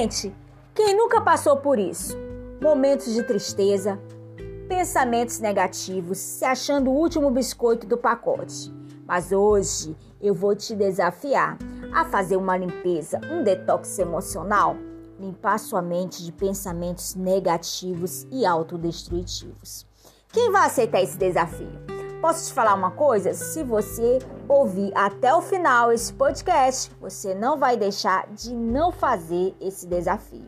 Gente, quem nunca passou por isso? Momentos de tristeza, pensamentos negativos, se achando o último biscoito do pacote. Mas hoje eu vou te desafiar a fazer uma limpeza, um detox emocional, limpar sua mente de pensamentos negativos e autodestrutivos. Quem vai aceitar esse desafio? Posso te falar uma coisa? Se você ouvir até o final esse podcast, você não vai deixar de não fazer esse desafio.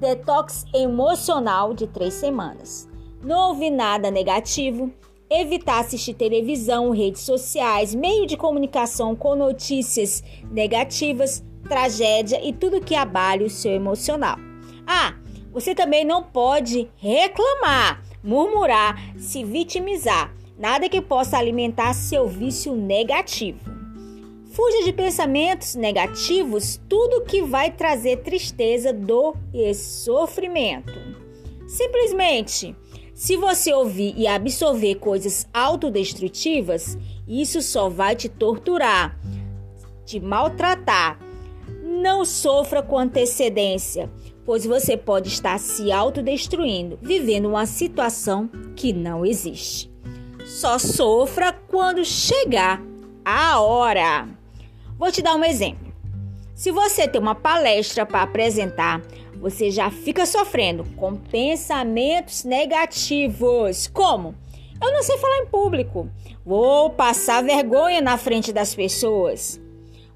Detox emocional de três semanas. Não ouvir nada negativo, evitar assistir televisão, redes sociais, meio de comunicação com notícias negativas, tragédia e tudo que abale o seu emocional. Ah, você também não pode reclamar, murmurar, se vitimizar nada que possa alimentar seu vício negativo. Fuja de pensamentos negativos, tudo que vai trazer tristeza, dor e sofrimento. Simplesmente, se você ouvir e absorver coisas autodestrutivas, isso só vai te torturar, te maltratar. Não sofra com antecedência, pois você pode estar se autodestruindo, vivendo uma situação que não existe. Só sofra quando chegar a hora. Vou te dar um exemplo. Se você tem uma palestra para apresentar, você já fica sofrendo com pensamentos negativos. Como? Eu não sei falar em público. Vou passar vergonha na frente das pessoas.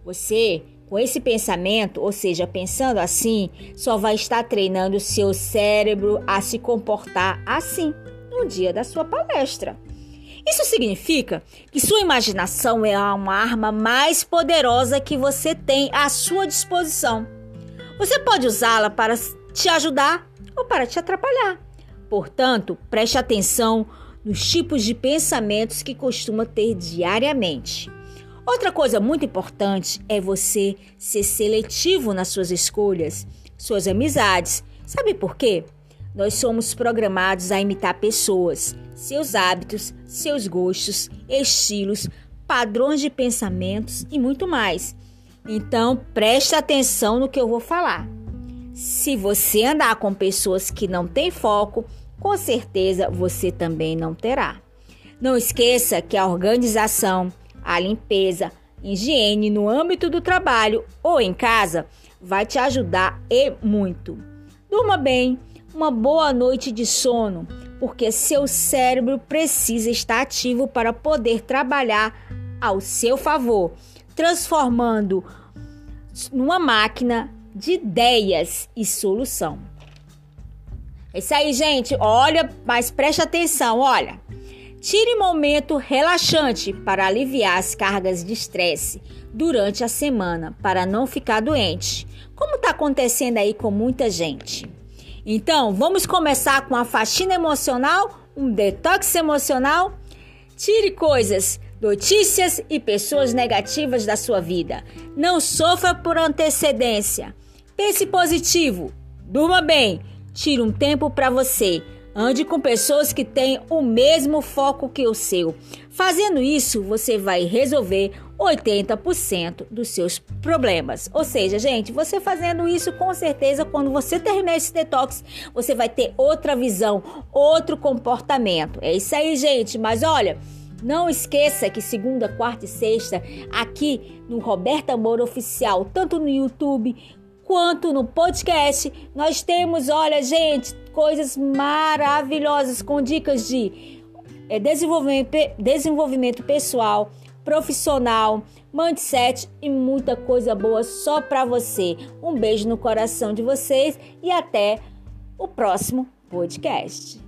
Você, com esse pensamento, ou seja, pensando assim, só vai estar treinando o seu cérebro a se comportar assim no dia da sua palestra. Isso significa que sua imaginação é uma arma mais poderosa que você tem à sua disposição. Você pode usá-la para te ajudar ou para te atrapalhar. Portanto, preste atenção nos tipos de pensamentos que costuma ter diariamente. Outra coisa muito importante é você ser seletivo nas suas escolhas, suas amizades. Sabe por quê? Nós somos programados a imitar pessoas, seus hábitos, seus gostos, estilos, padrões de pensamentos e muito mais. Então, preste atenção no que eu vou falar. Se você andar com pessoas que não têm foco, com certeza você também não terá. Não esqueça que a organização, a limpeza, higiene no âmbito do trabalho ou em casa vai te ajudar e muito. Durma bem, uma boa noite de sono, porque seu cérebro precisa estar ativo para poder trabalhar ao seu favor, transformando numa máquina de ideias e solução. É isso aí, gente. Olha, mas preste atenção, olha. Tire momento relaxante para aliviar as cargas de estresse durante a semana para não ficar doente, como está acontecendo aí com muita gente. Então, vamos começar com a faxina emocional, um detox emocional. Tire coisas, notícias e pessoas negativas da sua vida. Não sofra por antecedência. Pense positivo. Durma bem. Tire um tempo para você. Ande com pessoas que têm o mesmo foco que o seu. Fazendo isso, você vai resolver 80% dos seus problemas. Ou seja, gente, você fazendo isso com certeza, quando você terminar esse detox, você vai ter outra visão, outro comportamento. É isso aí, gente. Mas olha. Não esqueça que segunda, quarta e sexta, aqui no Roberta Amor Oficial, tanto no YouTube quanto no podcast, nós temos, olha, gente, coisas maravilhosas com dicas de é, desenvolvimento, desenvolvimento pessoal, profissional, mindset e muita coisa boa só para você. Um beijo no coração de vocês e até o próximo podcast.